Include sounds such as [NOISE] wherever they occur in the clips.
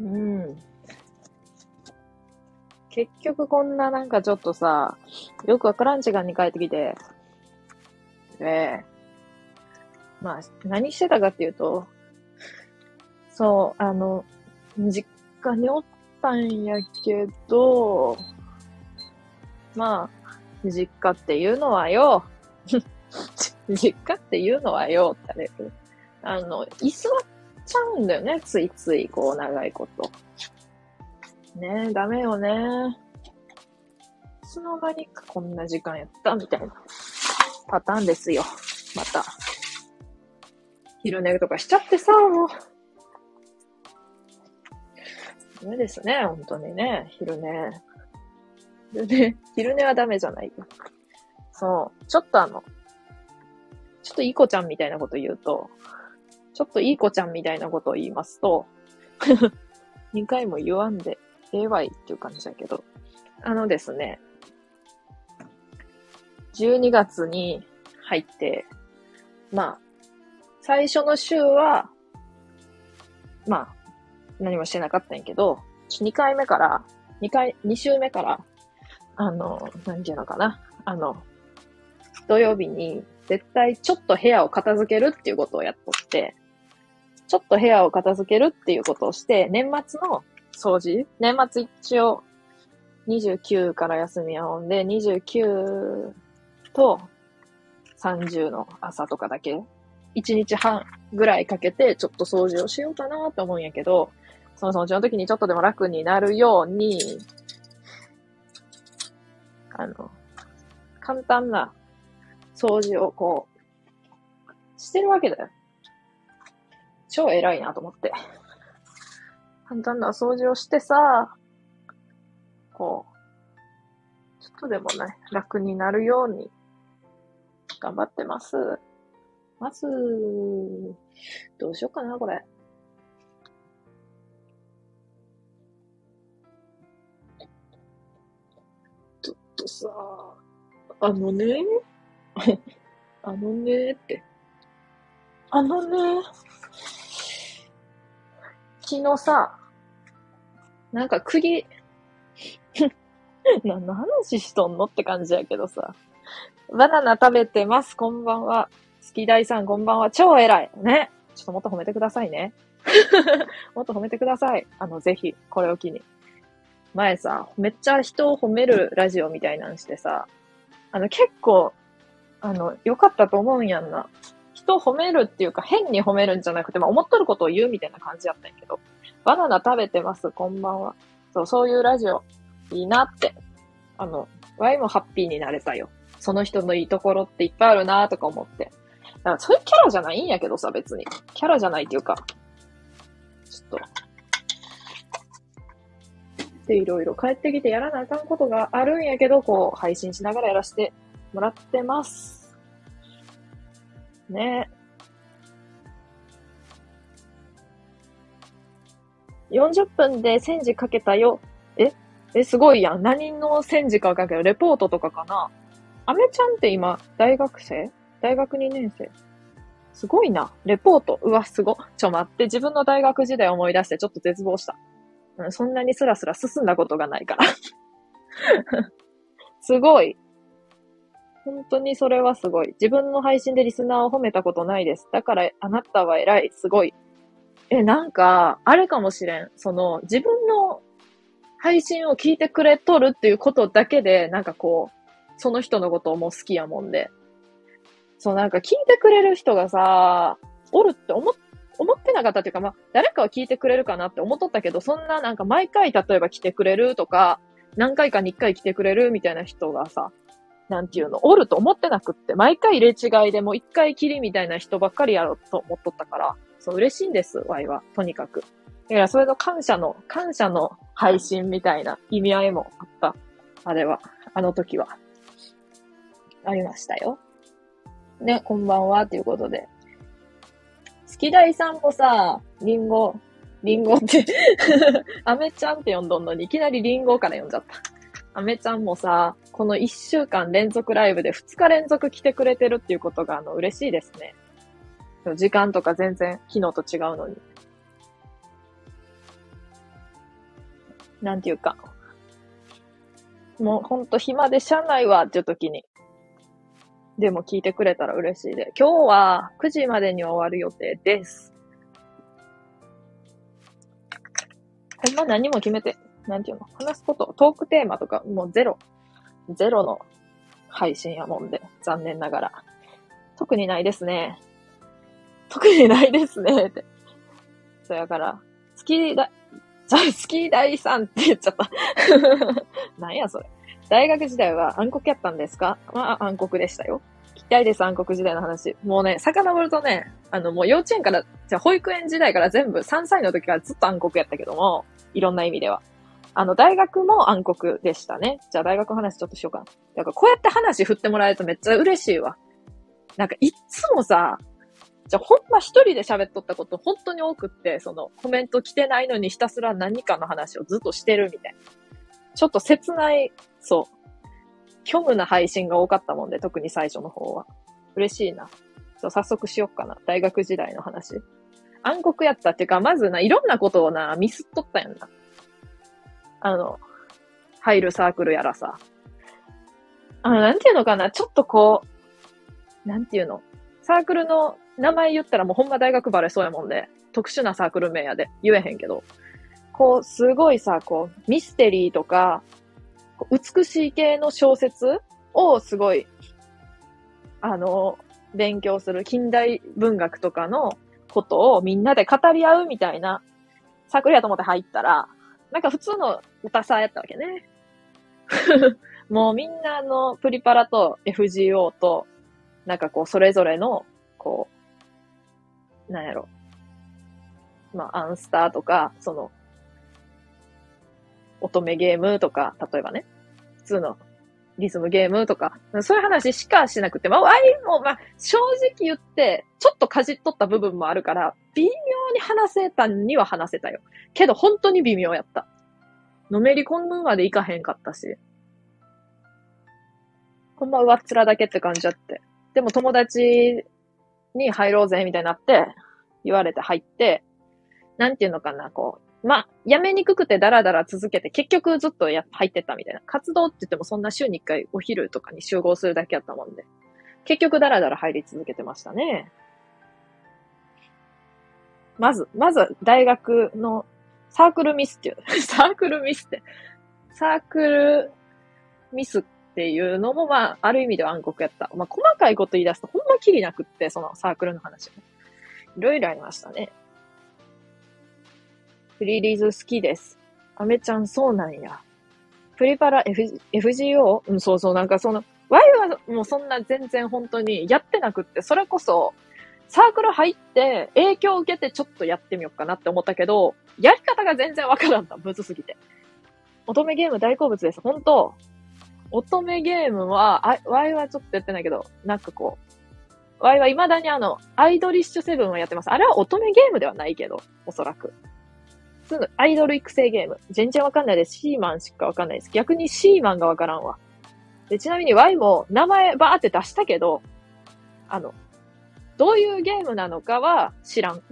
うん。結局こんななんかちょっとさ、よくわからん時間に帰ってきて、で、まあ、何してたかっていうと、そう、あの、実家におったんやけど、まあ、実家っていうのはよ、[LAUGHS] 実家っていうのはよ、ってあれ。あの、居座っちゃうんだよね、ついつい、こう、長いこと。ねえ、ダメよね。いつの間にかこんな時間やったみたいなパターンですよ。また。昼寝とかしちゃってさ、もう。ダメですね、本当にね、昼寝。昼寝、昼寝はダメじゃないよ。そう。ちょっとあの、ちょっといい子ちゃんみたいなこと言うと、ちょっといい子ちゃんみたいなことを言いますと、[LAUGHS] 2回も言わんで、ええわいっていう感じだけど、あのですね、12月に入って、まあ、最初の週は、まあ、何もしてなかったんやけど、2回目から、2回、2週目から、あの、何ていうのかな、あの、土曜日に絶対ちょっと部屋を片付けるっていうことをやっとって、ちょっと部屋を片付けるっていうことをして、年末の掃除年末一応29から休みをんで、29と30の朝とかだけ、1日半ぐらいかけてちょっと掃除をしようかなと思うんやけど、その掃除の時にちょっとでも楽になるように、あの、簡単な掃除をこう、してるわけだよ。超偉いなと思って。簡単な掃除をしてさ、こう、ちょっとでもね、楽になるように、頑張ってます。まず、どうしようかな、これ。ちょっとさ、あのね、[LAUGHS] あのねって。あのね、昨日さ、なんか釘、[LAUGHS] 何の話しとんのって感じやけどさ。バナナ食べてます。こんばんは。好き大さん、こんばんは。超偉い。ね。ちょっともっと褒めてくださいね。[LAUGHS] もっと褒めてください。あの、ぜひ、これを機に。前さ、めっちゃ人を褒めるラジオみたいなんしてさ、あの、結構、あの、良かったと思うんやんな。人を褒めるっていうか、変に褒めるんじゃなくて、まあ、思っとることを言うみたいな感じやったんやけど。バナナ食べてます。こんばんは。そう、そういうラジオ、いいなって。あの、ワイもハッピーになれたよ。その人のいいところっていっぱいあるなとか思って。だからそういうキャラじゃないんやけどさ、別に。キャラじゃないっていうか。ちょっと。で、いろいろ帰ってきてやらなあかんことがあるんやけど、こう、配信しながらやらせてもらってます。ね40分で1000字かけたよ。え？え、すごいやん。何の1000字かかけど、レポートとかかな？アメちゃんって今、大学生？大学2年生？すごいな。レポート。うわ、すご。ちょ、待って。自分の大学時代思い出してちょっと絶望した。うん、そんなにスラスラ進んだことがないから。[LAUGHS] すごい。本当にそれはすごい。自分の配信でリスナーを褒めたことないです。だから、あなたは偉い。すごい。え、なんか、あれかもしれん。その、自分の配信を聞いてくれとるっていうことだけで、なんかこう、その人のことをもう好きやもんで。そう、なんか聞いてくれる人がさ、おるって思っ思ってなかったっていうか、まあ、誰かは聞いてくれるかなって思っとったけど、そんななんか毎回例えば来てくれるとか、何回かに一回来てくれるみたいな人がさ、なんていうの、おると思ってなくって、毎回入れ違いでもう一回きりみたいな人ばっかりやろうと思っとったから、そう、嬉しいんです、ワイは、とにかく。いや、それの感謝の、感謝の配信みたいな意味合いもあった。あれは、あの時は。ありましたよ。ね、こんばんは、ということで。好き大さんもさ、リンゴ、リンゴって [LAUGHS] アメちゃんって呼んどんのに、いきなりリンゴから呼んじゃった。アメちゃんもさ、この1週間連続ライブで2日連続来てくれてるっていうことが、あの、嬉しいですね。時間とか全然昨日と違うのに。なんていうか、もうほんと暇でしゃあないわっていう時に、でも聞いてくれたら嬉しいで。今日は9時までに終わる予定です。ほんま何も決めて、なんていうの話すこと、トークテーマとかもうゼロ。ゼロの配信やもんで、残念ながら。特にないですね。特にないですね、って。そやから、好きだ、じゃあ、好き大さんって言っちゃった。[LAUGHS] なんやそれ。大学時代は暗黒やったんですか？まあ、暗黒でしたよ。聞きたいです、暗黒時代の話。もうね、遡るとね、あの、もう幼稚園から、じゃ保育園時代から全部3歳の時からずっと暗黒やったけども、いろんな意味では。あの、大学も暗黒でしたね。じゃあ大学の話ちょっとしようかな。だからこうやって話振ってもらえるとめっちゃ嬉しいわ。なんかいっつもさ、じゃあほんま一人で喋っとったこと本当に多くって、そのコメント来てないのにひたすら何かの話をずっとしてるみたいな。ちょっと切ない、そう。虚無な配信が多かったもんで、特に最初の方は。嬉しいな。ちょ早速しよっかな。大学時代の話。暗黒やったっていうか、まずな、いろんなことをな、ミスっとったやんな。あの、入るサークルやらさ。あの、なんていうのかな、ちょっとこう、なんていうの。サークルの名前言ったらもうほんま大学バレそうやもんで、特殊なサークル名やで、言えへんけど。こう、すごいさ、こう、ミステリーとか、美しい系の小説をすごい、あの、勉強する近代文学とかのことをみんなで語り合うみたいなサークルやと思って入ったら、なんか普通の歌さやったわけね。[LAUGHS] もうみんなのプリパラと FGO と、なんかこうそれぞれの、こう、なんやろ。まあ、アンスターとか、その、乙女ゲームとか、例えばね、普通のリズムゲームとか、そういう話しかしなくて、まあ、ワイも、まあ、正直言って、ちょっとかじっとった部分もあるから、微妙に話せたには話せたよ。けど、本当に微妙やった。のめり込むまでいかへんかったし。ほんま上っ面だけって感じだって。でも友達に入ろうぜ、みたいになって、言われて入って、なんていうのかな、こう、まあ、やめにくくてダラダラ続けて、結局ずっとや、入ってたみたいな。活動って言ってもそんな週に一回お昼とかに集合するだけやったもんで。結局ダラダラ入り続けてましたね。まず、まず大学のサークルミスっていう、[LAUGHS] サークルミスって、サークルミスっていうのもまあ、ある意味では暗黒やった。まあ、細かいこと言い出すとほんまきりなくって、そのサークルの話も。いろいろありましたね。フリーリーズ好きです。アメちゃんそうなんや。プリパラ F FGO? うん、そうそう、なんかその、ワイはもうそんな全然本当にやってなくって、それこそ、サークル入って影響を受けてちょっとやってみようかなって思ったけど、やり方が全然わからんだ。むずすぎて。乙女ゲーム大好物です。本当乙女ゲームは、あ、ワイはちょっとやってないけど、なんかこう、ワイは未だにあの、アイドリッシュセブンをやってます。あれは乙女ゲームではないけど、おそらく。普通のアイドル育成ゲーム。全然わかんないです。シーマンしかわかんないです。逆にシーマンがわからんわ。で、ちなみに Y も名前バーって出したけど、あの、どういうゲームなのかは知らん。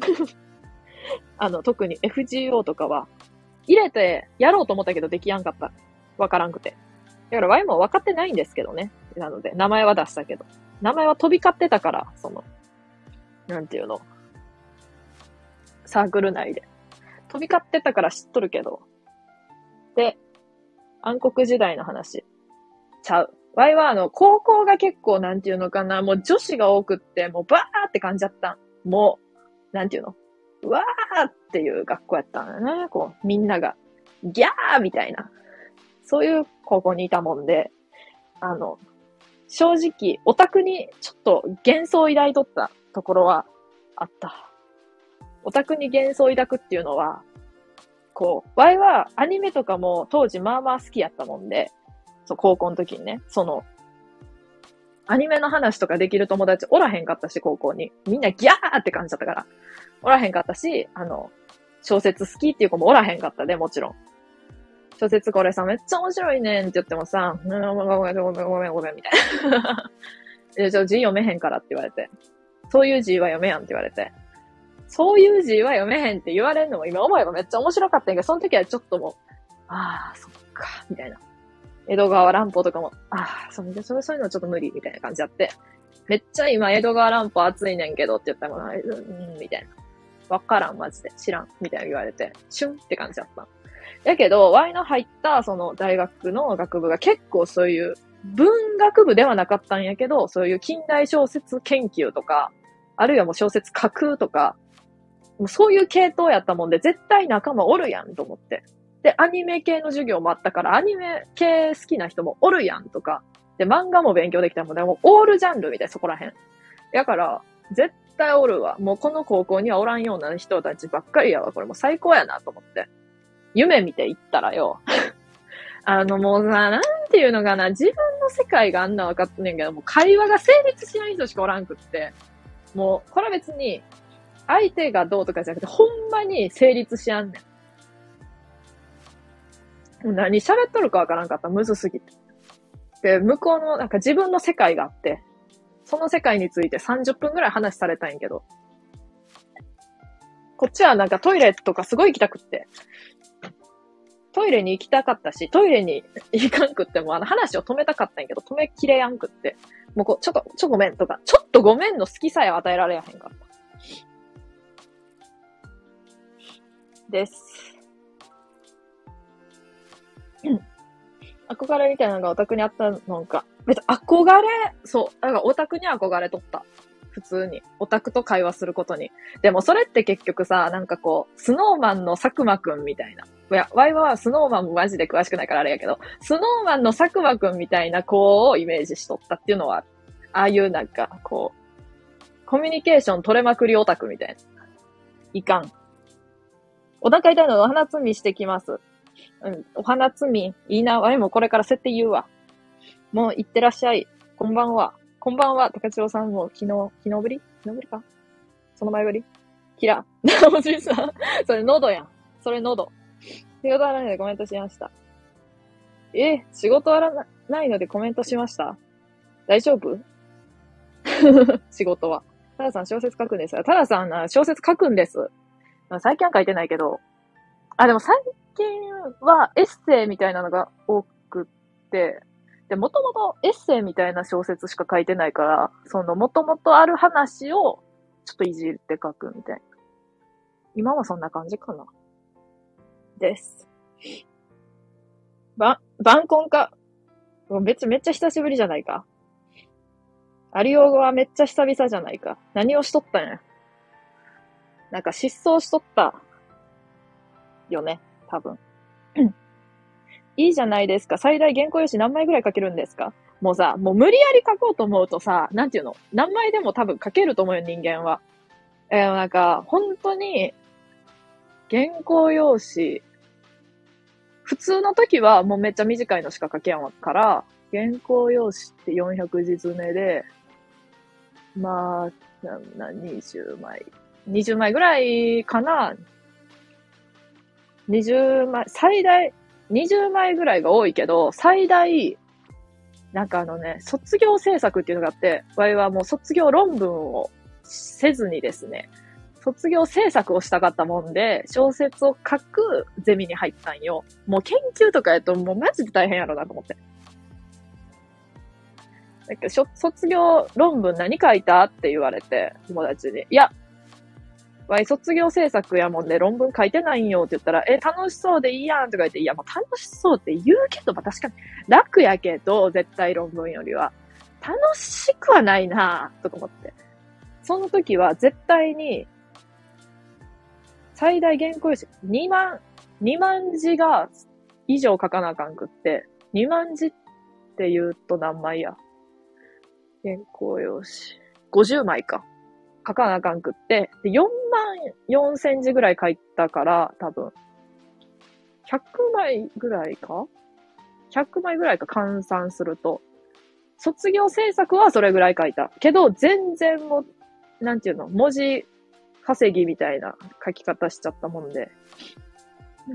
[LAUGHS] あの、特に FGO とかは、入れてやろうと思ったけどできやんかった。わからんくて。だから Y も分かってないんですけどね。なので、名前は出したけど。名前は飛び交ってたから、その、なんていうの。サークル内で。飛び交ってたから知っとるけど。で、暗黒時代の話。ちゃう。ワイはあの、高校が結構なんていうのかな、もう女子が多くって、もうバーって感じだったもう、なんていうの？うわーっていう学校やったんだよね。こう、みんなが、ギャーみたいな。そういう高校にいたもんで、あの、正直、オタクにちょっと幻想を抱いとったところはあった。オタクに幻想を抱くっていうのは、こう、ワイはアニメとかも当時まあまあ好きやったもんで、そう、高校の時にね、その、アニメの話とかできる友達おらへんかったし、高校に。みんなギャーって感じだったから。おらへんかったし、あの、小説好きっていう子もおらへんかったで、もちろん。小説これさ、めっちゃ面白いねんって言ってもさ、ごめんごめんごめんごめんごめんみたいな。[LAUGHS] え、ちょ、字読めへんからって言われて。そういう字は読めやんって言われて。そういう字は読めへんって言われるのも今思えばめっちゃ面白かったんやけど、その時はちょっともう、ああ、そっか、みたいな。江戸川乱歩とかも、ああ、そうそうそういうのちょっと無理、みたいな感じあって、めっちゃ今江戸川乱歩暑いねんけどって言ったら、うん、みたいな。わからん、マジで。知らん。みたいな言われて、シュンって感じだった。やけど、Y の入ったその大学の学部が結構そういう文学部ではなかったんやけど、そういう近代小説研究とか、あるいはもう小説書くとか、もうそういう系統やったもんで、絶対仲間おるやんと思って。で、アニメ系の授業もあったから、アニメ系好きな人もおるやんとか、で、漫画も勉強できたもんで、もうオールジャンルみたい、そこらへん。やから、絶対おるわ。もうこの高校にはおらんような人たちばっかりやわ。これもう最高やなと思って。夢見て行ったらよ。[LAUGHS] あのもうさ、なんていうのかな、自分の世界があんな分かってんねんけど、もう会話が成立しない人しかおらんくって、もう、これは別に、相手がどうとかじゃなくて、ほんまに成立しやんねん。何喋っとるかわからんかった。むずすぎて。で、向こうの、なんか自分の世界があって、その世界について30分ぐらい話されたんやけど、こっちはなんかトイレとかすごい行きたくって、トイレに行きたかったし、トイレに [LAUGHS] 行かんくっても、あの話を止めたかったんやけど、止めきれやんくって、もうこう、ちょっと、ちょごめんとか、ちょっとごめんの好きさえ与えられやへんかった。です。憧れみたいなのがオタクにあったのか。別に憧れ、そう。だからオタクに憧れとった。普通に。オタクと会話することに。でもそれって結局さ、なんかこう、スノーマンの佐久間くんみたいな。いや、ワイワはスノーマンもマジで詳しくないからあれやけど、スノーマンの佐久間くんみたいな子をイメージしとったっていうのは、ああいうなんか、こう、コミュニケーション取れまくりオタクみたいな。いかん。お腹痛いのでお花摘みしてきます。うん、お花摘み、いいな。ワイもこれから設定言うわ。もう行ってらっしゃい。こんばんは。こんばんは。高千代さんも昨日、昨日ぶり？昨日ぶりか？その前ぶり？キラ。おじいさん。[LAUGHS] それ喉やん。それ喉。仕事はないのでコメントしました。え、仕事はないのでコメントしました？大丈夫？[LAUGHS] 仕事は。タラさん小説書くんですタラさん小説書くんです。最近は書いてないけど。あ、でも最近はエッセイみたいなのが多くって、で、もともとエッセイみたいな小説しか書いてないから、そのもともとある話をちょっといじって書くみたいな。今はそんな感じかな。です。ば、晩婚か。別、めっちゃ久しぶりじゃないか。アリオはめっちゃ久々じゃないか。何をしとったんや。なんか失踪しとった。よね。多分。[CLEARS THROAT] いいじゃないですか。最大原稿用紙何枚ぐらい書けるんですか？もうさ、もう無理やり書こうと思うとさ、なんていうの？何枚でも多分書けると思うよ、人間は。えー、なんか、本当に、原稿用紙、普通の時はもうめっちゃ短いのしか書けんから、原稿用紙って400字詰めで、まあ、な、な、20枚。20枚ぐらいかな ?20 枚、最大、20枚ぐらいが多いけど、最大、なんかあのね、卒業制作っていうのがあって、我々はもう卒業論文をせずにですね、卒業制作をしたかったもんで、小説を書くゼミに入ったんよ。もう研究とかやともうマジで大変やろなと思って。だけど、卒業論文何書いたって言われて、友達に。いや、わい、卒業制作やもんで論文書いてないんよって言ったら、え、楽しそうでいいやんとか言って、いや、もう楽しそうって言うけど、まあ確かに楽やけど、絶対論文よりは。楽しくはないなとか思って。その時は絶対に最大原稿用紙2万、2万字が以上書かなあかんくって、2万字って言うと何枚や？原稿用紙。50枚か。書かなあかんくって、で、4万4千字ぐらい書いたから、多分、100枚ぐらいか ?100 枚ぐらいか換算すると。卒業制作はそれぐらい書いた。けど、全然も、なんていうの、文字稼ぎみたいな書き方しちゃったもんで、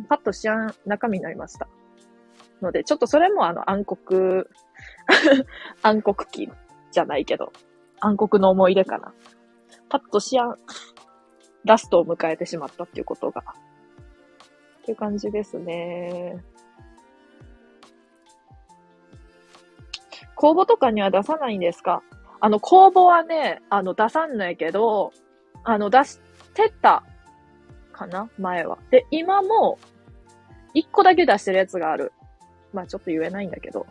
パッとしやん中身になりました。ので、ちょっとそれもあの暗黒 [LAUGHS] 暗黒期じゃないけど、暗黒の思い出かな。パッとしやん、ラストを迎えてしまったっていうことが、っていう感じですね。公募とかには出さないんですか？あの、公募はね、あの、出さんないけど、あの、出してた、かな？前は。で、今も、一個だけ出してるやつがある。まあ、ちょっと言えないんだけど。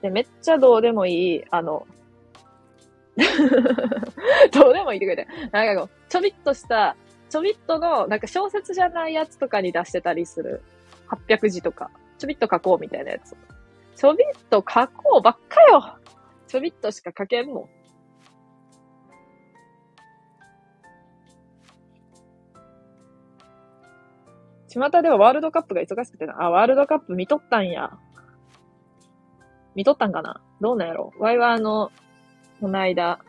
で、めっちゃどうでもいい、あの、[LAUGHS] どうでもいいってくれて。なんかこう、ちょびっとした、ちょびっとの、なんか小説じゃないやつとかに出してたりする。800字とか。ちょびっと書こうみたいなやつ。ちょびっと書こうばっかよちょびっとしか書けんもん。巷ではワールドカップが忙しくてな。あ、ワールドカップ見とったんや。見とったんかなどうなんやろワイはあの、この間、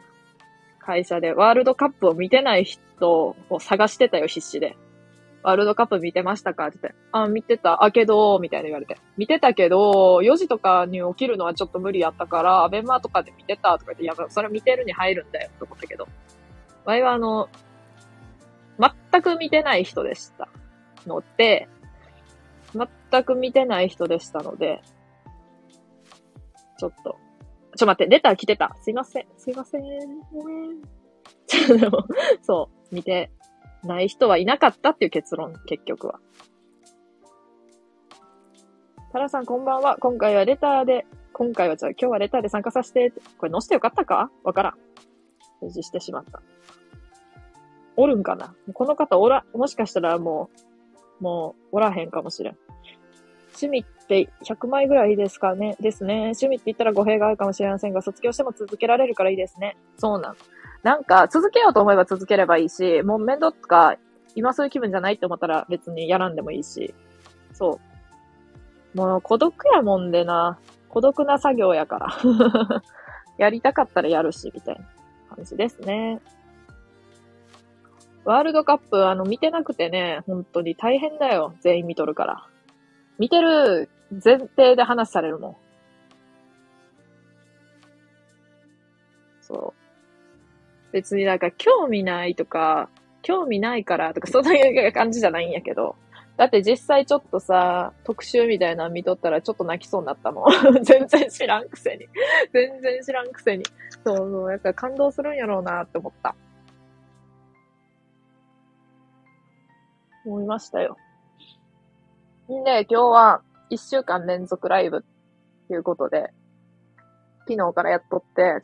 会社でワールドカップを見てない人を探してたよ、必死で。ワールドカップ見てましたか？って言って。あ、見てた。あ、けど、みたいな言われて。見てたけど、4時とかに起きるのはちょっと無理やったから、アベマとかで見てたとか言って、いや、それ見てるに入るんだよ、と思ったけど。ワイはあの、全く見てない人でした。ので、全く見てない人でしたので、ちょっと。ちょ、待って、レター来てた。すいません。すいません。ちょ、でも、そう、見て。ない人はいなかったって。いう結論、結局は。タラさん、こん。ばん。は。今回はレターで、今回はじゃあ今日はレターで参加させて、これ載せてよかったかわからん。表示してしまった。おるん。かなこの方おら、もしかしたらもう、もう、おらへん。かもしれん。趣味って100枚ぐらいですかねですね。趣味って言ったら語弊があるかもしれませんが、卒業しても続けられるからいいですね。そうなん。なんか、続けようと思えば続ければいいし、もう面倒とか、今そういう気分じゃないって思ったら別にやらんでもいいし。そう。もう孤独やもんでな。孤独な作業やから。[LAUGHS] やりたかったらやるし、みたいな感じですね。ワールドカップ、あの、見てなくてね、本当に大変だよ。全員見とるから。見てる前提で話されるもん。そう。別になんか興味ないとか、興味ないからとか、そんな感じじゃないんやけど。だって実際ちょっとさ、特集みたいなの見とったらちょっと泣きそうになったもん。[LAUGHS] 全然知らんくせに。全然知らんくせに。そうそう。やっぱ感動するんやろうなって思った。思いましたよ。んで、今日は一週間連続ライブっていうことで、昨日からやっとって、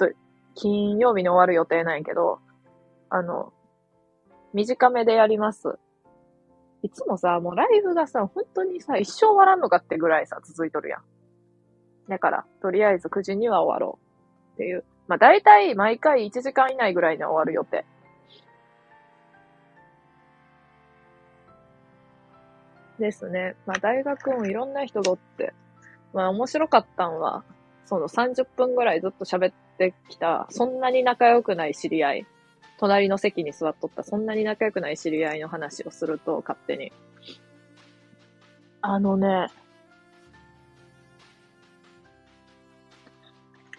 金曜日に終わる予定なんやけど、あの、短めでやります。いつもさ、もうライブがさ、本当にさ、一生終わらんのかってぐらいさ、続いとるやん。だから、とりあえず9時には終わろうっていう。まあ、大体毎回1時間以内ぐらいで終わる予定。ですね。まあ大学もいろんな人がおって、まあ面白かったんは、その30分ぐらいずっと喋ってきた、そんなに仲良くない知り合い、隣の席に座っとったそんなに仲良くない知り合いの話をすると、勝手に。あのね、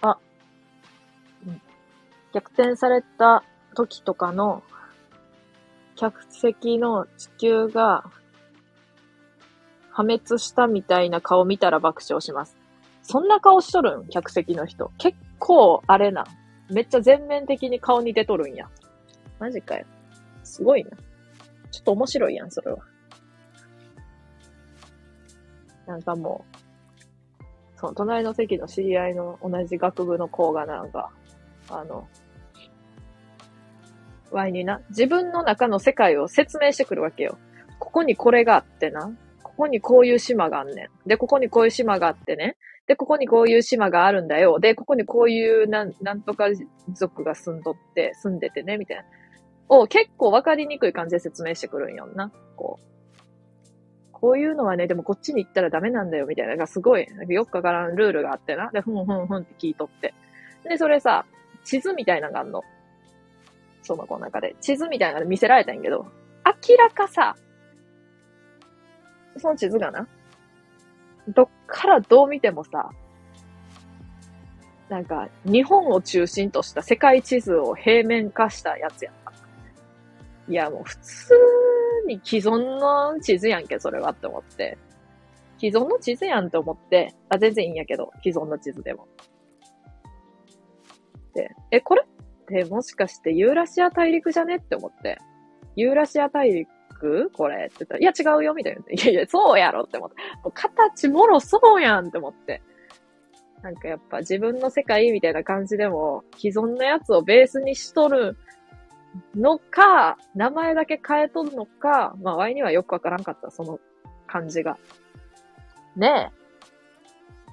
あ、逆転された時とかの客席の地球が破滅したみたいな顔見たら爆笑します。そんな顔しとるん？客席の人。結構、あれな。めっちゃ全面的に顔に出とるんや。マジかよ。すごいな。ちょっと面白いやん、それは。なんかもう、その隣の席の知り合いの同じ学部の子がなんか、あの、ワイにな、自分の中の世界を説明してくるわけよ。ここにこれがあってな。ここにこういう島があんねん。で、ここにこういう島があってね。で、ここにこういう島があるんだよ。で、ここにこういうなん、なんとか族が住んどって、住んでてね、みたいな。を結構わかりにくい感じで説明してくるんよな。こう。こういうのはね、でもこっちに行ったらダメなんだよ、みたいな。がすごい、なんかよくわからんルールがあってな。で、ふんふんふんって聞いとって。で、それさ、地図みたいなのがあんの。その子の中で。地図みたいなの見せられたんやけど、明らかさ、その地図がな、どっからどう見てもさ、なんか、日本を中心とした世界地図を平面化したやつやった。いや、もう普通に既存の地図やんけ、それはって思って。既存の地図やんって思って、あ、全然いいんやけど、既存の地図でも。で、え、これ？ってもしかしてユーラシア大陸じゃね？って思って、ユーラシア大陸これって言ったら、いや違うよみたいな。いやいや、そうやろって思って。形もろそうやんって思って。なんかやっぱ自分の世界みたいな感じでも、既存のやつをベースにしとるのか、名前だけ変えとるのか、まあ、ワイにはよくわからんかった、その感じが。ね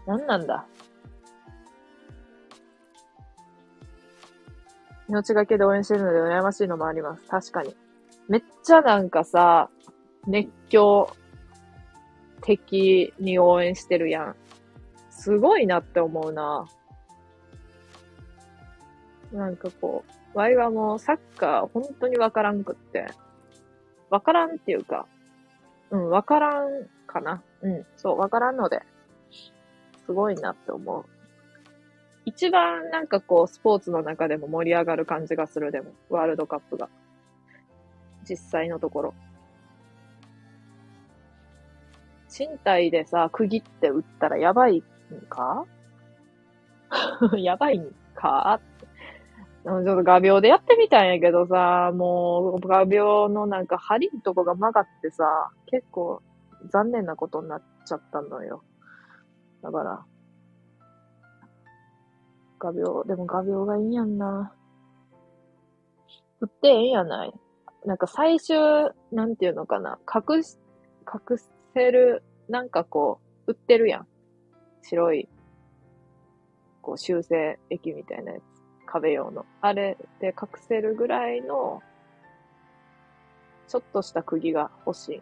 え。なんなんだ。命がけで応援してるので羨ましいのもあります。確かに。めっちゃなんかさ、熱狂的に応援してるやん。すごいなって思うな。なんかこう、ワイはもうサッカー本当にわからんくって。わからんっていうか、うん、わからんかな。うん、そう、わからんので、すごいなって思う。一番なんかこう、スポーツの中でも盛り上がる感じがする、でも、ワールドカップが。実際のところ。身体でさ、区切って打ったらやばいんか？[LAUGHS] やばいんか？ちょっと画鋲でやってみたんやけどさ、もう画鋲のなんか針のとこが曲がってさ、結構残念なことになっちゃったのよ。だから、画鋲、でも画鋲がいいやんな。売ってええんやない？なんか最終、なんていうのかな。隠し、隠せる、なんかこう、売ってるやん。白い、こう修正液みたいなやつ。壁用の。あれで隠せるぐらいの、ちょっとした釘が欲しい。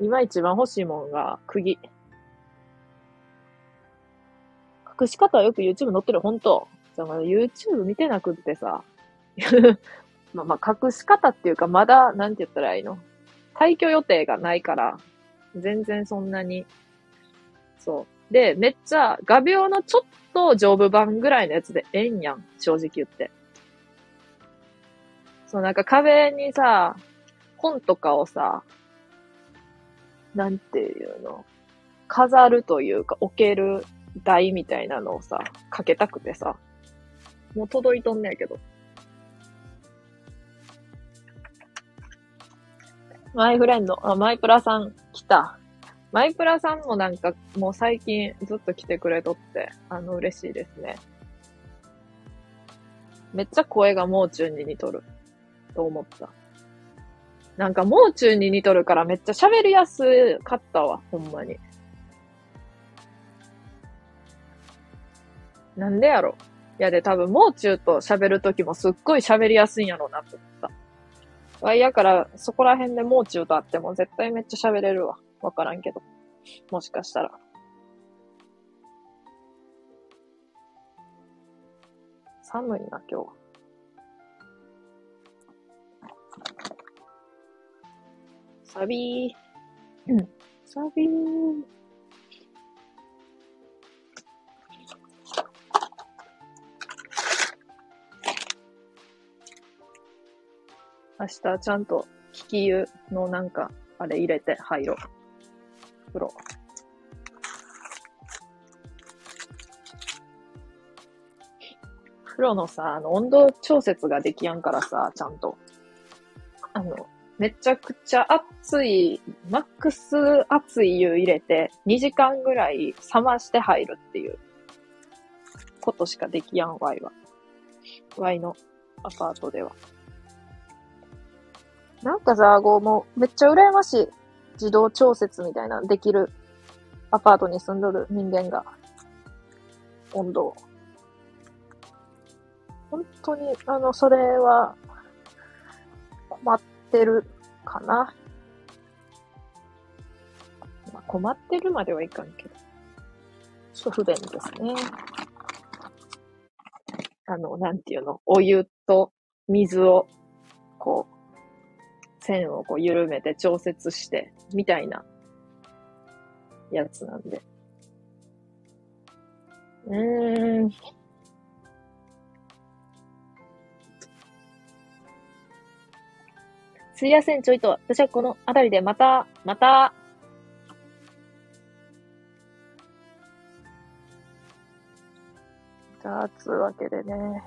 今一番欲しいもんが釘。隠し方はよく YouTube 載ってる、本当じゃあ YouTube 見てなくってさ。まあまあ、隠し方っていうか、まだ、なんて言ったらいいの？退去予定がないから、全然そんなに、そう。で、めっちゃ、画鋲のちょっと丈夫版ぐらいのやつでええんやん、正直言って。そう、なんか壁にさ、本とかをさ、なんていうの、飾るというか、置ける台みたいなのをさ、かけたくてさ、もう届いとんねやけど。マイフレンド、あ、マイプラさん来た。マイプラさんもなんかもう最近ずっと来てくれとって、あの嬉しいですね。めっちゃ声がもう中に似とる。と思った。なんかもう中に似とるからめっちゃ喋りやすかったわ、ほんまに。なんでやろいやで多分、もう中と喋るときもすっごい喋りやすいんやろうなって思った。わいやから、そこら辺でもう中と会っても絶対めっちゃ喋れるわ。わからんけど。もしかしたら。寒いな、今日。サビー。うん。サビー。明日ちゃんと聞き湯のなんか、あれ入れて入ろう。風呂。風呂のさ、あの、温度調節ができやんからさ、ちゃんと。あの、めちゃくちゃ熱い、マックス熱い湯入れて、2時間ぐらい冷まして入るっていうことしかできやん、ワイは。ワイのアパートでは。なんかさ、こう、もう、めっちゃ羨ましい。自動調節みたいな、できるアパートに住んどる人間が、温度を。本当に、あの、それは、困ってるかな。まあ、困ってるまではいかんけど。ちょっと不便ですね。あの、なんていうの、お湯と水を、こう、線をこう緩めて調節して、みたいなやつなんで。うーん。すいません、ちょいと。私はこの辺りでまた、また、たつわけでね。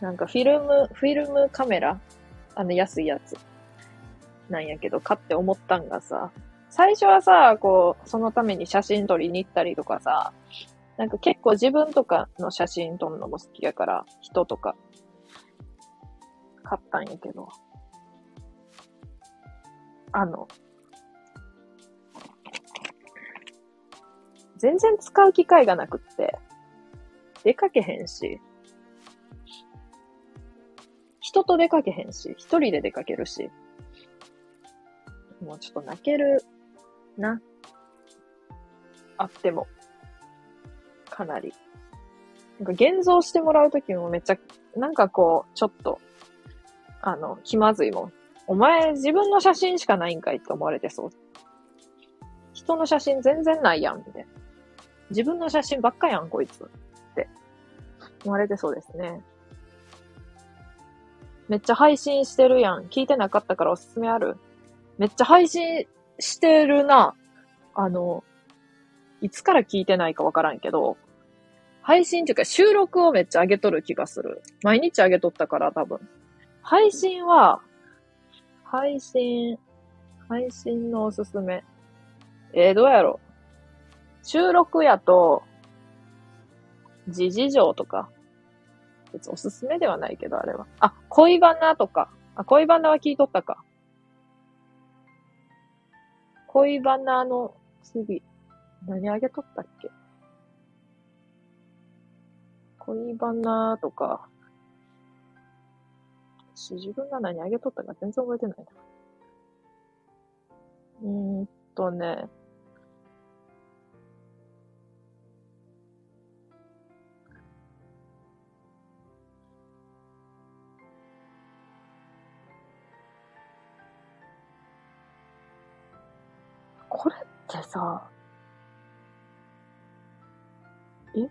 なんかフィルム、フィルムカメラあの安いやつ。なんやけど、買って思ったんがさ、最初はさ、こう、そのために写真撮りに行ったりとかさ、なんか結構自分とかの写真撮るのも好きやから、人とか、買ったんやけど、あの、全然使う機会がなくって、出かけへんし、人と出かけへんし、一人で出かけるし、もうちょっと泣けるな。あっても。かなり。なんか現像してもらうときもめっちゃ、なんかこう、ちょっと、あの、気まずいもん。お前自分の写真しかないんかいって思われてそう。人の写真全然ないやん、みたいな。自分の写真ばっかやん、こいつ。って思われてそうですね。めっちゃ配信してるやん。聞いてなかったからおすすめある？めっちゃ配信してるな。あの、いつから聞いてないかわからんけど、配信っていうか収録をめっちゃ上げとる気がする。毎日上げとったから多分。配信は、配信、配信のおすすめ。えー、どうやろ収録やと、時事情とか、別におすすめではないけど、あれは。あ、恋バナとか。あ、恋バナは聞いとったか。恋バナの次、何あげとったっけ？恋バナとか、自分が何あげとったか全然覚えてないな。うーんとね、これってさ、え？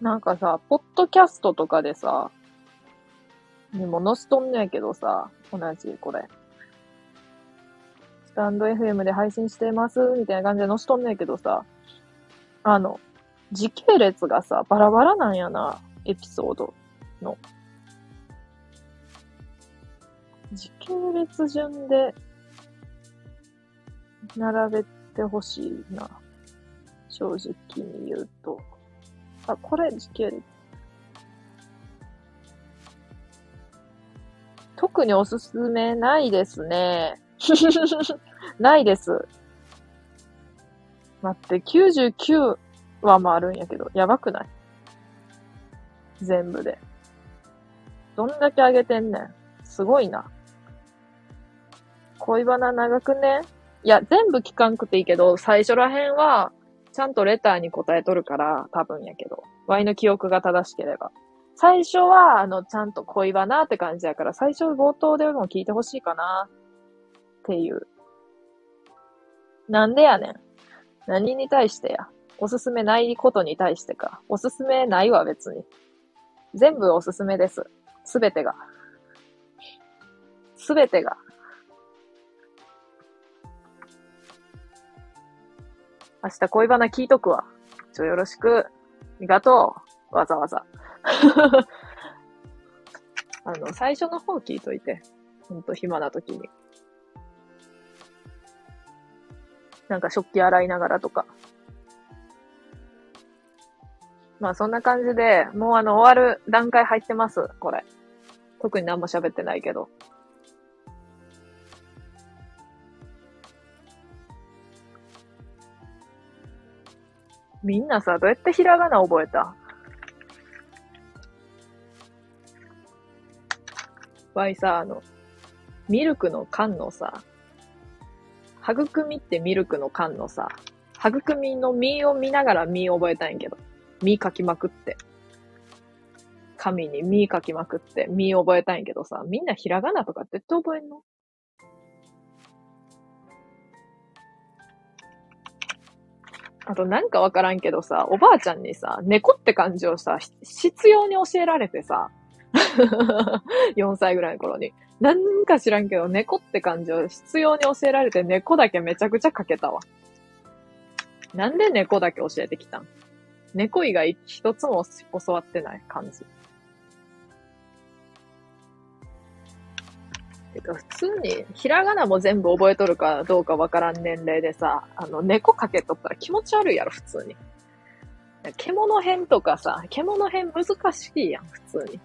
なんかさ、ポッドキャストとかでさ、にも載せとんねやけどさ、同じこれ。タンド FM で配信してます、みたいな感じで載せとんねんけどさ、あの、時系列がさ、バラバラなんやな、エピソードの。時系列順で並べてほしいな。正直に言うと。あ、これ時系列。特におすすめないですね。[LAUGHS] ないです。待って、99話もあるんやけど、やばくない？全部で。どんだけあげてんねん。すごいな。恋バナ長くね？いや、全部聞かんくていいけど、最初らへんは、ちゃんとレターに答えとるから、多分やけど。ワイの記憶が正しければ。最初は、あの、ちゃんと恋バナって感じやから、最初冒頭でも聞いてほしいかな。っていう。なんでやねん。何に対してや。おすすめないことに対してか。おすすめないわ、別に。全部おすすめです。すべてが。すべてが。明日恋バナ聞いとくわ。ちょ、よろしく。ありがとう。わざわざ。[LAUGHS] あの、最初の方聞いといて。ほんと暇な時に。なんか食器洗いながらとか。まあそんな感じで、もうあの終わる段階入ってます、これ。特に何も喋ってないけど。みんなさ、どうやってひらがな覚えた？わいさ、あの、ミルクの缶のさ、育みってミルクの缶のさ、育みの実を見ながら実を覚えたいんやけど、実書きまくって。紙に実書きまくって、実覚えたいんやけどさ、みんなひらがなとか絶対覚えんの？あとなんかわからんけどさ、おばあちゃんにさ、猫って感じをさ、必要に教えられてさ、[LAUGHS] 4歳ぐらいの頃に。なんか知らんけど、猫って感じを必要に教えられて、猫だけめちゃくちゃかけたわ。なんで猫だけ教えてきたん？猫以外一つも教わってない感じ。てか、普通に、ひらがなも全部覚えとるかどうかわからん年齢でさ、あの、猫かけとったら気持ち悪いやろ、普通に。獣編とかさ、獣編難しいやん、普通に。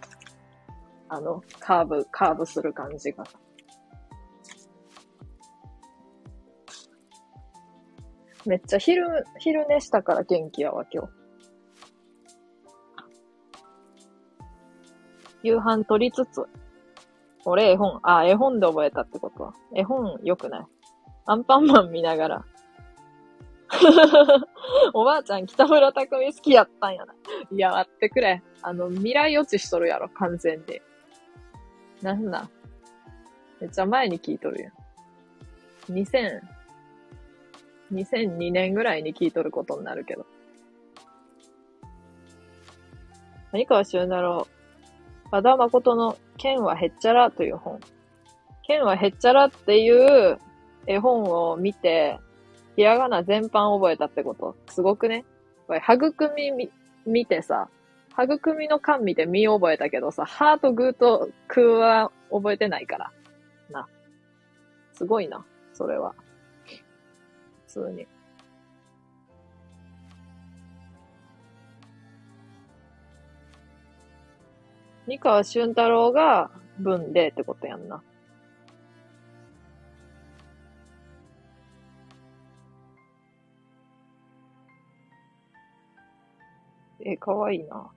あの、カーブ、カーブする感じが。めっちゃ昼、昼寝したから元気やわ、今日。夕飯取りつつ。俺絵本、あ、絵本で覚えたってことは。絵本良くない？アンパンマン見ながら。[LAUGHS] おばあちゃん北村匠海好きやったんやな。いや、待ってくれ。あの、未来予知しとるやろ、完全で。なんだ？めっちゃ前に聞いとるやん。2000、2002年ぐらいに聞いとることになるけど。何川俊太郎、和田誠の剣はへっちゃらという本。剣はへっちゃらっていう絵本を見て、ひらがな全般覚えたってことすごくねこれ、育みみ、見てさ、育みの勘見て見覚えたけどさ、ハートグーと空は覚えてないから。な。すごいな、それは。普通に。三河俊太郎が文でってことやんな。え、かわいいな。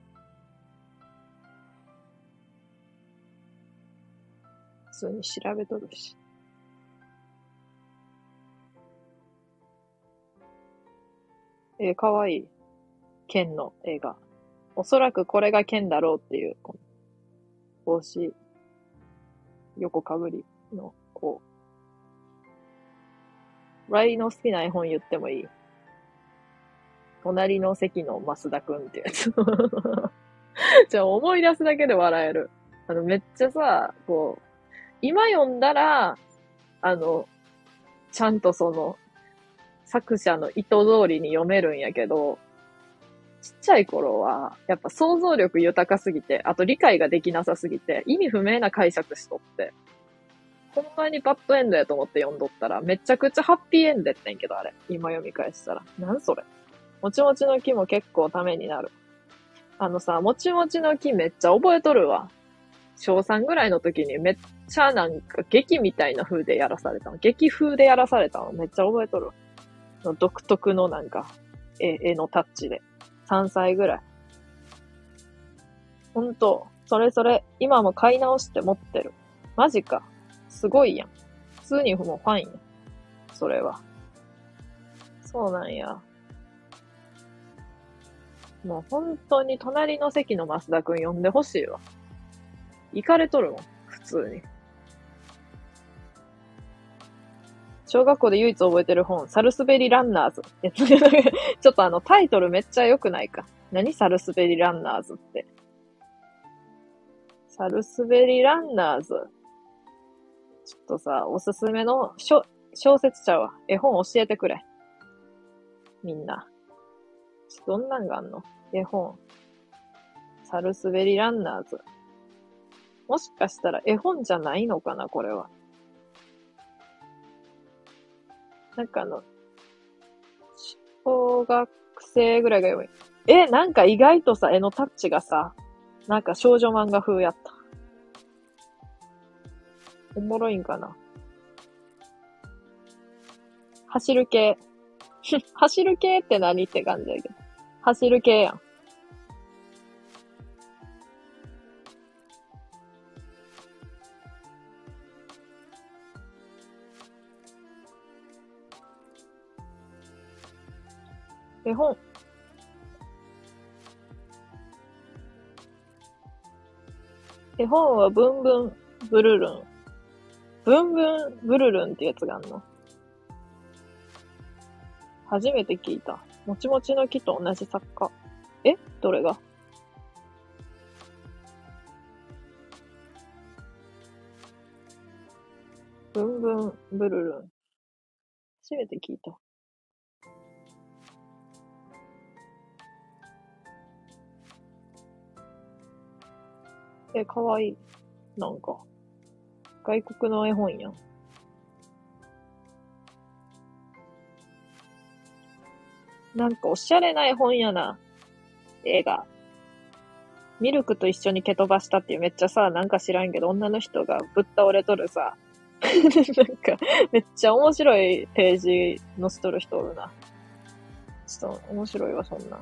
通に調べとるし。えかわいい。剣の映画。おそらくこれが剣だろうっていう、帽子、横かぶりの子。ライの好きな絵本言ってもいい隣の席の増田くんってやつ。[LAUGHS] じゃあ思い出すだけで笑える。あの、めっちゃさ、こう、今読んだら、あの、ちゃんとその、作者の意図通りに読めるんやけど、ちっちゃい頃は、やっぱ想像力豊かすぎて、あと理解ができなさすぎて、意味不明な解釈しとって、ほんまにバッドエンドやと思って読んどったら、めちゃくちゃハッピーエンドやってんけど、あれ。今読み返したら。なんそれ。もちもちの木も結構ためになる。あのさ、もちもちの木めっちゃ覚えとるわ。小3ぐらいの時にめっちゃなんか劇みたいな風でやらされたの。劇風でやらされたのめっちゃ覚えとる。独特のなんか絵絵のタッチで。3歳ぐらい。ほんと、それそれ、今も買い直して持ってる。マジか。すごいやん。普通にもファインや。それは。そうなんや。もう本当に隣の席の増田くん呼んでほしいわ。行かれとるもん、普通に。小学校で唯一覚えてる本、サルスベリランナーズ。[LAUGHS] ちょっとあのタイトルめっちゃ良くないか。何？サルスベリランナーズって。サルスベリランナーズ。ちょっとさ、おすすめの小説者は絵本教えてくれ。みんな。どんなんがあんの？絵本。サルスベリランナーズ。もしかしたら絵本じゃないのかなこれは。なんかあの、小学生ぐらいが読い。え、なんか意外とさ、絵のタッチがさ、なんか少女漫画風やった。おもろいんかな走る系。[LAUGHS] 走る系って何って感じだけど。走る系やん。絵本。絵本はブンブンブルルン。ブンブンブルルンってやつがあんの。初めて聞いた。もちもちの木と同じ作家。え？どれが？ブンブンブルルン。初めて聞いた。え、かわいい。なんか。外国の絵本やん。なんかおしゃれな絵本やな。映画。ミルクと一緒に蹴飛ばしたっていうめっちゃさ、なんか知らんけど女の人がぶっ倒れとるさ。[LAUGHS] なんか、めっちゃ面白いページ載せとる人おるな。ちょっと面白いわ、そんな。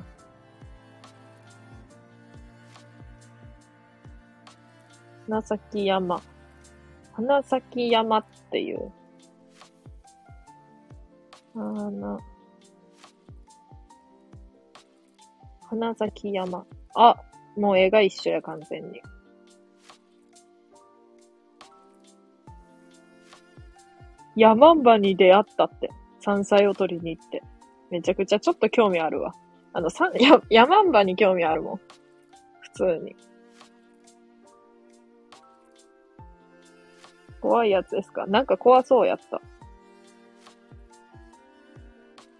花咲山。花咲山っていう。花、花咲山。あ、もう絵が一緒や、完全に。山んばに出会ったって。山菜を取りに行って。めちゃくちゃちょっと興味あるわ。あの、さ、や、山んばに興味あるもん。普通に。怖いやつですか？なんか怖そうやった。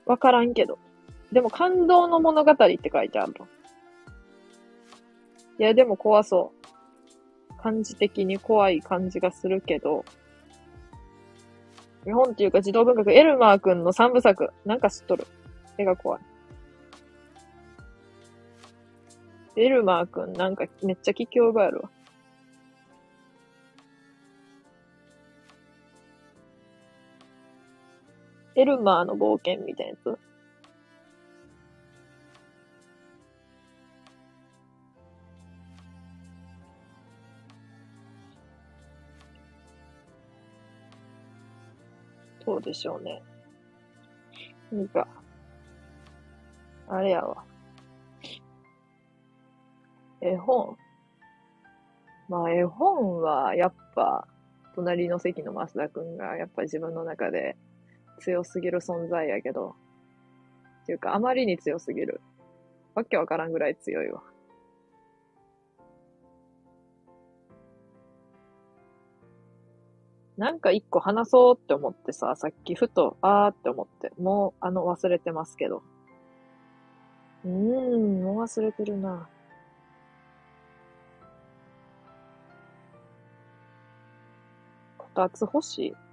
わからんけど。でも感動の物語って書いてあるの。いや、でも怖そう。感じ的に怖い感じがするけど、日本っていうか児童文学、エルマーくんの三部作、なんか知っとる。絵が怖い。エルマーくん、なんかめっちゃ聞き覚えあるわ。エルマーの冒険みたいなやつ？そうでしょうね。なんか、あれやわ。絵本？まあ絵本はやっぱ、隣の席の増田くんがやっぱ自分の中で強すぎる存在やけど、っていうかあまりに強すぎる。わけわからんぐらい強いわ。なんか一個話そうって思ってさ、さっきふと、あーって思って、もう、あの、忘れてますけど。うーん、もう忘れてるな。こたつ欲しい？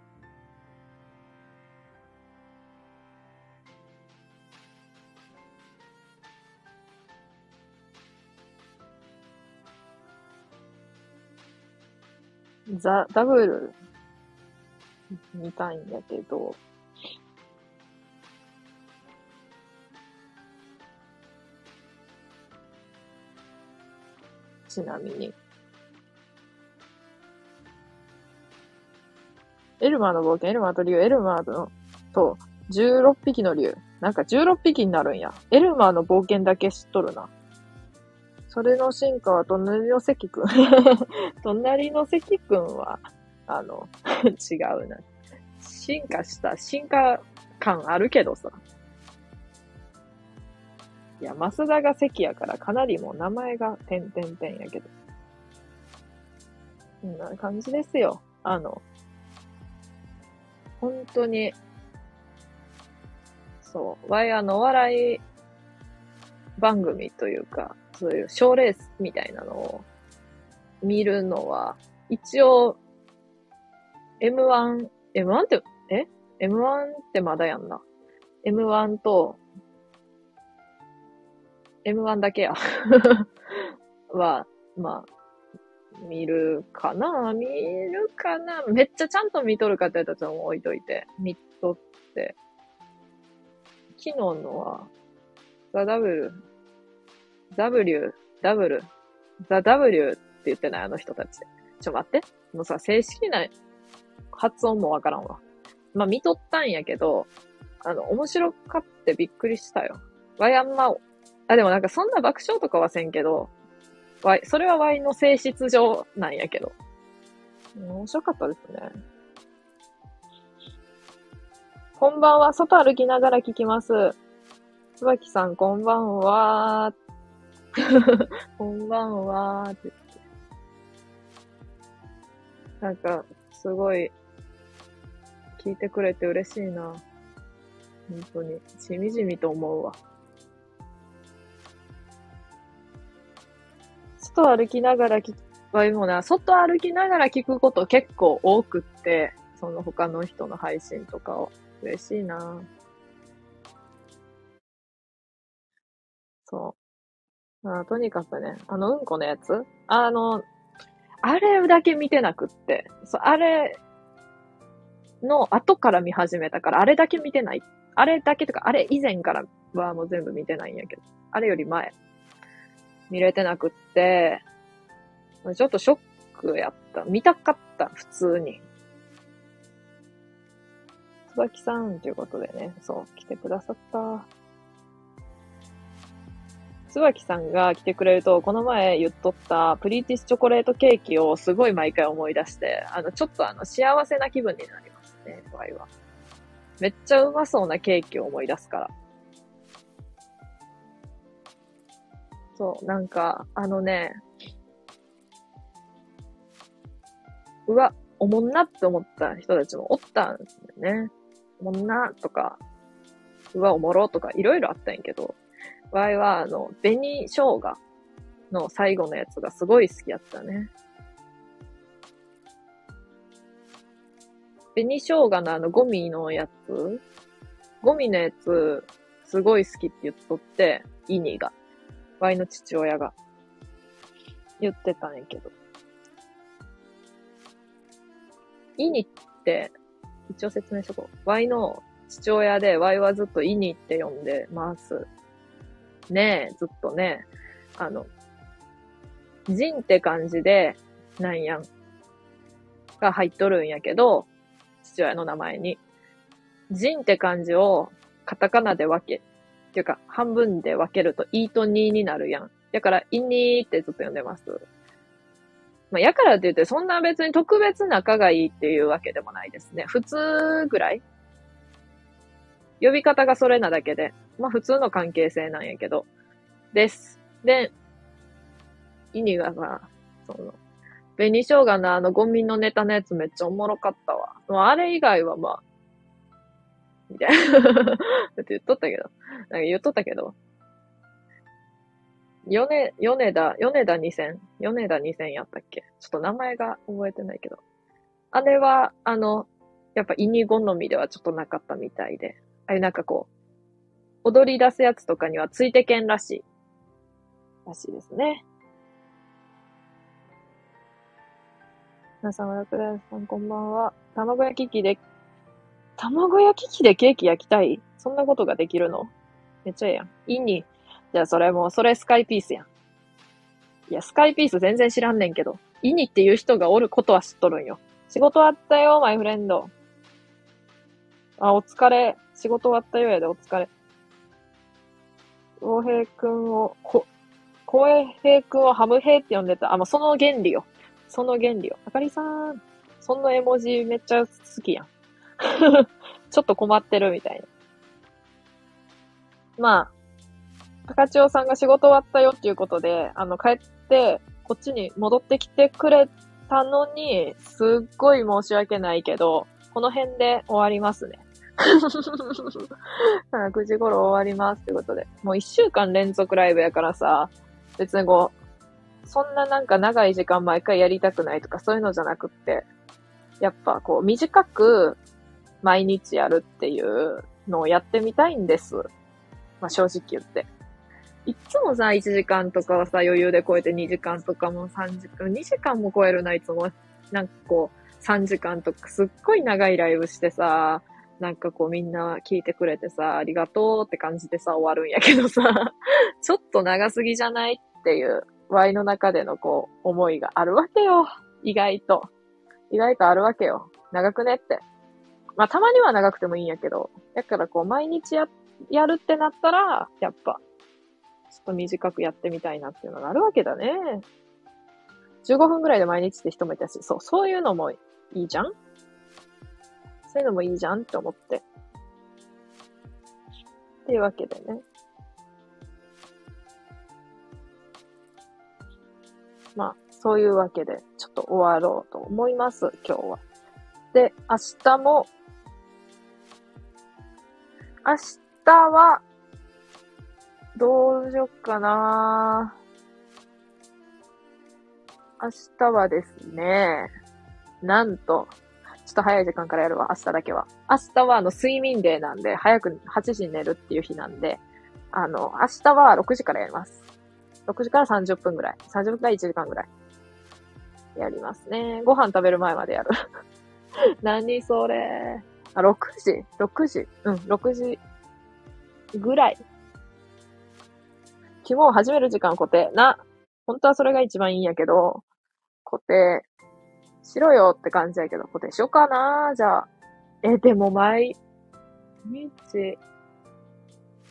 ザ・ダブル見たいんだけど、ちなみに。エルマーの冒険、エルマーと竜、エルマーのと16匹の竜。なんか16匹になるんや。エルマーの冒険だけ知っとるな。それの進化は隣の関くん。[LAUGHS] 隣の関くんは、あの、[LAUGHS] 違うな。進化した、進化感あるけどさ。いや、増田が関やからかなりもう名前が点々点やけど。こんな感じですよ。あの、本当に、そう、わいあの、お笑い番組というか、そういう賞レースみたいなのを見るのは、一応 M1、M1 って、え ?M1 ってまだやんな。M1 と、M1 だけや。[LAUGHS] は、まあ、見るかな？見るかな？めっちゃちゃんと見とるかって言ったらちょっと置いといて。見とって。昨日のは、ザ・ダブル、W、W、ザ・ W って言ってないあの人たち。ちょ、待って。もうさ、正式な発音もわからんわ。まあ、見とったんやけど、あの、面白かってびっくりしたよ。ワイあんま、あ、でもなんかそんな爆笑とかはせんけど、ワイ、それはワイの性質上なんやけど。面白かったですね。こんばんは、外歩きながら聞きます。つばきさん、こんばんは。[LAUGHS] こんばんは。ってって。なんか、すごい、聞いてくれて嬉しいな。本当に。しみじみと思うわ。外歩きながら聞く、わ、もな、外歩きながら聞くこと結構多くって、その他の人の配信とかを。嬉しいなそう。あとにかくね、あのうんこのやつ？あの、あれだけ見てなくって、そう、あれの後から見始めたから、あれだけ見てない。あれだけとか、あれ以前からはもう全部見てないんやけど、あれより前、見れてなくって、ちょっとショックやった。見たかった、普通に。つばきさんということでね、そう、来てくださった。つばきさんが来てくれると、この前言っとったプリティスチョコレートケーキをすごい毎回思い出して、あの、ちょっとあの、幸せな気分になりますね、場合は。めっちゃうまそうなケーキを思い出すから。そう、なんか、あのね、うわ、おもんなって思った人たちもおったんですよね。おもんなとか、うわ、おもろとか、いろいろあったんやけど、場合は、あの、紅生姜の最後のやつがすごい好きやったね。紅生姜のあのゴミのやつ？ゴミのやつ、すごい好きって言っとって、イニが。ワイの父親が。言ってたんやけど。イニって、一応説明しとこう。ワイの父親で、ワイはずっとイニって呼んでます。ねえ、ずっとね。あの、ジンって感じで、なんやん。が入っとるんやけど、父親の名前に。ジンって漢字をカタカナで分け、っていうか半分で分けるとイーとニーになるやん。だから、イニーってずっと呼んでます。まあ、やからって言って、そんな別に特別仲がいいっていうわけでもないですね。普通ぐらい呼び方がそれなだけで。まあ普通の関係性なんやけど。です。で、意味がさ、その、紅生姜のあのゴミのネタのやつめっちゃおもろかったわ。もうあれ以外はまあ、みたいな。[LAUGHS] だって言っとったけど。なんか言っとったけど。米、米田、米田2000、米田2000やったっけ？ちょっと名前が覚えてないけど。あれは、あの、やっぱイニ好みではちょっとなかったみたいで。あれなんかこう、踊り出すやつとかにはついてけんらしい。らしいですね。皆さん、和田倉さん、こんばんは。卵焼き器で、卵焼き器でケーキ焼きたい？そんなことができるの？めっちゃええやん。いいに。じゃあそれもう、それスカイピースやん。いや、スカイピース全然知らんねんけど。イニっていう人がおることは知っとるんよ。仕事あったよ、マイフレンド。あ、お疲れ。仕事終わったようやで、お疲れ。浩平くんを、こ、浩平くんをハムヘイって呼んでた。あ、もうその原理よ。その原理よ。あかりさん、そんな絵文字めっちゃ好きやん。[LAUGHS] ちょっと困ってるみたいな。まあ、高千代さんが仕事終わったよっていうことで、あの、帰って、こっちに戻ってきてくれたのに、すっごい申し訳ないけど、この辺で終わりますね。[LAUGHS] 9時頃終わりますってことで。もう1週間連続ライブやからさ、別にこう、そんななんか長い時間毎回やりたくないとかそういうのじゃなくって、やっぱこう短く毎日やるっていうのをやってみたいんです。まあ正直言って。いつもさ、1時間とかはさ、余裕で超えて2時間とかも3時間、2時間も超えるな、いつも。なんかこう、3時間とかすっごい長いライブしてさ、なんかこうみんな聞いてくれてさ、ありがとうって感じでさ、終わるんやけどさ、[LAUGHS] ちょっと長すぎじゃないっていう、Y の中でのこう、思いがあるわけよ。意外と。意外とあるわけよ。長くねって。まあ、たまには長くてもいいんやけど、だからこう、毎日や、やるってなったら、やっぱ、ちょっと短くやってみたいなっていうのがあるわけだね。15分ぐらいで毎日って人もいたし、そう、そういうのもいいじゃんそういうのもいいじゃんって思って。っていうわけでね。まあ、そういうわけで、ちょっと終わろうと思います、今日は。で、明日も、明日は、どうしよっかな明日はですね、なんと、ちょっと早い時間からやるわ、明日だけは。明日はあの睡眠デーなんで、早く8時に寝るっていう日なんで、あの、明日は6時からやります。6時から30分ぐらい。30分から1時間ぐらい。やりますね。ご飯食べる前までやる。[LAUGHS] 何それ。あ、6時 ?6 時うん、6時ぐらい。肝を始める時間固定。な。本当はそれが一番いいんやけど、固定しろよって感じやけど、固定しようかなじゃあ。え、でも毎日、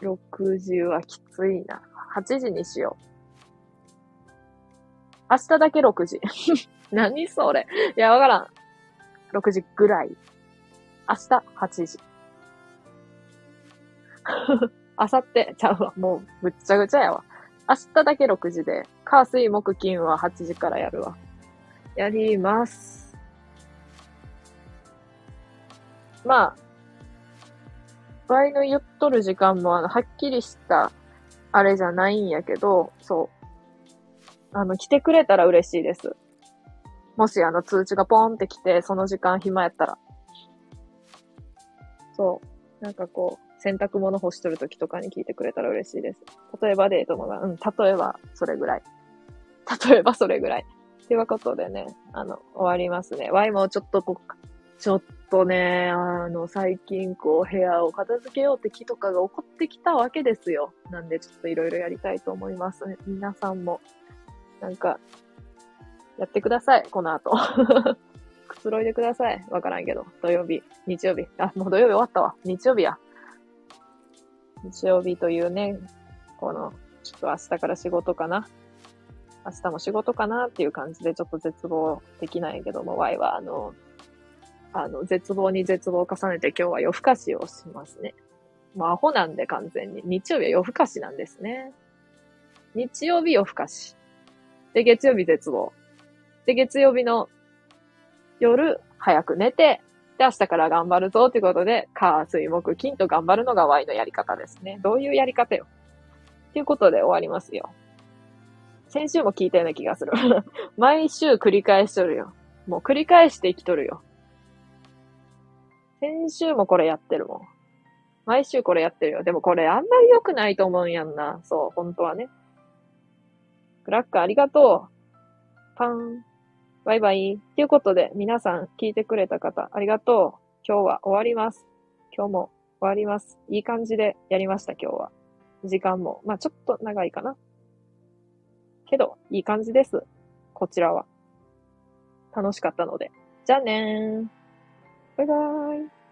6時はきついな。8時にしよう。明日だけ6時。[LAUGHS] 何それ。いや、わからん。6時ぐらい。明日8時。[LAUGHS] 明後日ちゃうわ。もう、ぐっちゃぐちゃやわ。明日だけ6時で、火水木金は8時からやるわ。やります。まあ、場合の言っとる時間も、あの、はっきりした、あれじゃないんやけど、そう。あの、来てくれたら嬉しいです。もし、あの、通知がポンって来て、その時間暇やったら。そう。なんかこう、洗濯物干しとる時とかに聞いてくれたら嬉しいです。例えばデートのが、うん、例えばそれぐらい。例えばそれぐらい。ということでね、あの、終わりますね。ワイもちょっとこう、ちょっとね、あの、最近こう、部屋を片付けようって気とかが起こってきたわけですよ。なんでちょっといろいろやりたいと思います。皆さんも、なんか、やってください、この後。[LAUGHS] くつろいでください。わからんけど。土曜日、日曜日。あ、もう土曜日終わったわ。日曜日や。日曜日というね、この、ちょっと明日から仕事かな。明日も仕事かなっていう感じでちょっと絶望できないけども、Y はあの、あの、絶望に絶望を重ねて今日は夜更かしをしますね。まあ、アホなんで完全に。日曜日は夜更かしなんですね。日曜日夜更かし。で、月曜日絶望。で、月曜日の夜早く寝て、で、明日から頑張るぞってことで、火、水、木、金と頑張るのが Y のやり方ですね。どういうやり方よ。っていうことで終わりますよ。先週も聞いたような気がする。[LAUGHS] 毎週繰り返しとるよ。もう繰り返して生きとるよ。先週もこれやってるもん。毎週これやってるよ。でもこれあんまり良くないと思うんやんな。そう、本当はね。クラッカーありがとう。パン。バイバイ。ということで、皆さん聞いてくれた方、ありがとう。今日は終わります。今日も終わります。いい感じでやりました、今日は。時間も。まあちょっと長いかな。けど、いい感じです。こちらは。楽しかったので。じゃあねー。バイバーイ。